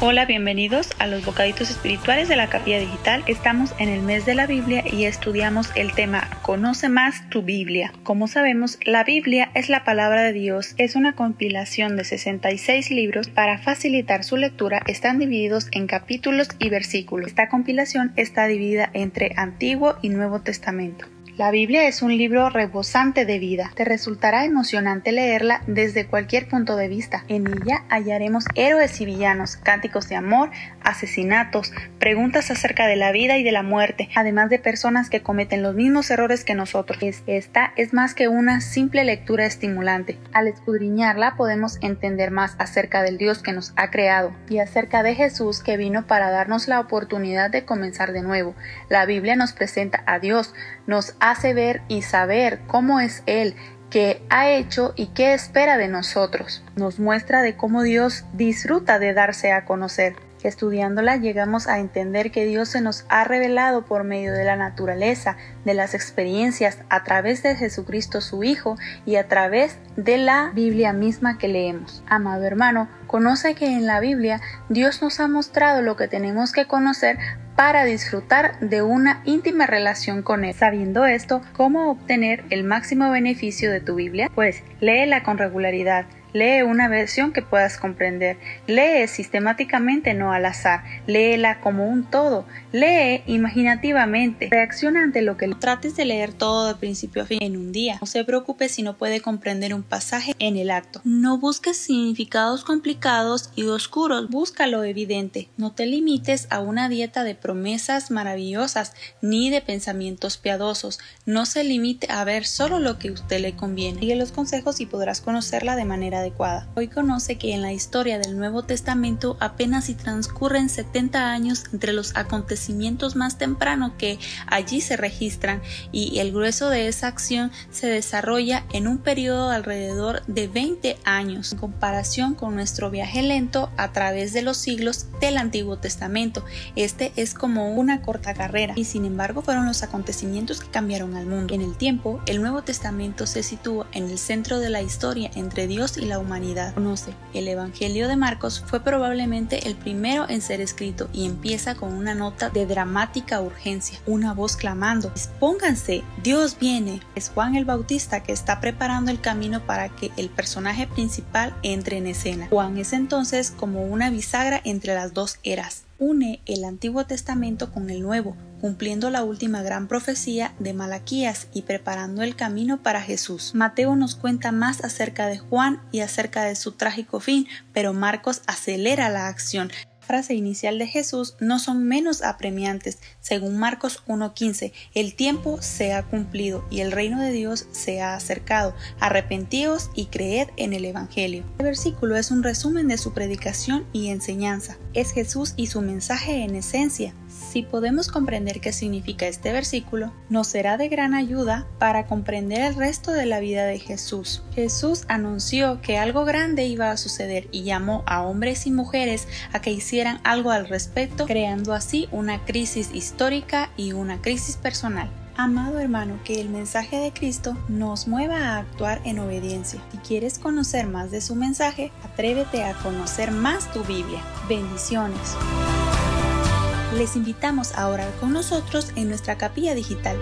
Hola, bienvenidos a los bocaditos espirituales de la capilla digital. Estamos en el mes de la Biblia y estudiamos el tema Conoce más tu Biblia. Como sabemos, la Biblia es la palabra de Dios, es una compilación de 66 libros. Para facilitar su lectura están divididos en capítulos y versículos. Esta compilación está dividida entre Antiguo y Nuevo Testamento. La Biblia es un libro rebosante de vida. Te resultará emocionante leerla desde cualquier punto de vista. En ella hallaremos héroes y villanos, cánticos de amor, asesinatos, preguntas acerca de la vida y de la muerte, además de personas que cometen los mismos errores que nosotros. Esta es más que una simple lectura estimulante. Al escudriñarla podemos entender más acerca del Dios que nos ha creado y acerca de Jesús que vino para darnos la oportunidad de comenzar de nuevo. La Biblia nos presenta a Dios, nos hace ver y saber cómo es Él, qué ha hecho y qué espera de nosotros. Nos muestra de cómo Dios disfruta de darse a conocer. Estudiándola llegamos a entender que Dios se nos ha revelado por medio de la naturaleza, de las experiencias, a través de Jesucristo su Hijo y a través de la Biblia misma que leemos. Amado hermano, conoce que en la Biblia Dios nos ha mostrado lo que tenemos que conocer para disfrutar de una íntima relación con Él. Sabiendo esto, ¿cómo obtener el máximo beneficio de tu Biblia? Pues léela con regularidad Lee una versión que puedas comprender. Lee sistemáticamente, no al azar. Léela como un todo. Lee imaginativamente. Reacciona ante lo que trates de leer todo de principio a fin en un día. No se preocupe si no puede comprender un pasaje en el acto. No busques significados complicados y oscuros. Busca lo evidente. No te limites a una dieta de promesas maravillosas ni de pensamientos piadosos. No se limite a ver solo lo que a usted le conviene. Sigue los consejos y podrás conocerla de manera adecuada. Hoy conoce que en la historia del Nuevo Testamento apenas si transcurren 70 años entre los acontecimientos más tempranos que allí se registran y el grueso de esa acción se desarrolla en un periodo de alrededor de 20 años en comparación con nuestro viaje lento a través de los siglos del Antiguo Testamento. Este es como una corta carrera y sin embargo fueron los acontecimientos que cambiaron al mundo. En el tiempo, el Nuevo Testamento se sitúa en el centro de la historia entre Dios y la humanidad conoce. El Evangelio de Marcos fue probablemente el primero en ser escrito y empieza con una nota de dramática urgencia, una voz clamando, dispónganse, Dios viene. Es Juan el Bautista que está preparando el camino para que el personaje principal entre en escena. Juan es entonces como una bisagra entre las dos eras une el Antiguo Testamento con el Nuevo, cumpliendo la última gran profecía de Malaquías y preparando el camino para Jesús. Mateo nos cuenta más acerca de Juan y acerca de su trágico fin, pero Marcos acelera la acción, frase inicial de Jesús no son menos apremiantes. Según Marcos 1.15, el tiempo se ha cumplido y el reino de Dios se ha acercado. Arrepentíos y creed en el Evangelio. El versículo es un resumen de su predicación y enseñanza. Es Jesús y su mensaje en esencia. Si podemos comprender qué significa este versículo, nos será de gran ayuda para comprender el resto de la vida de Jesús. Jesús anunció que algo grande iba a suceder y llamó a hombres y mujeres a que hicieran algo al respecto, creando así una crisis histórica y una crisis personal. Amado hermano, que el mensaje de Cristo nos mueva a actuar en obediencia. Si quieres conocer más de su mensaje, atrévete a conocer más tu Biblia. Bendiciones. Les invitamos a orar con nosotros en nuestra capilla digital.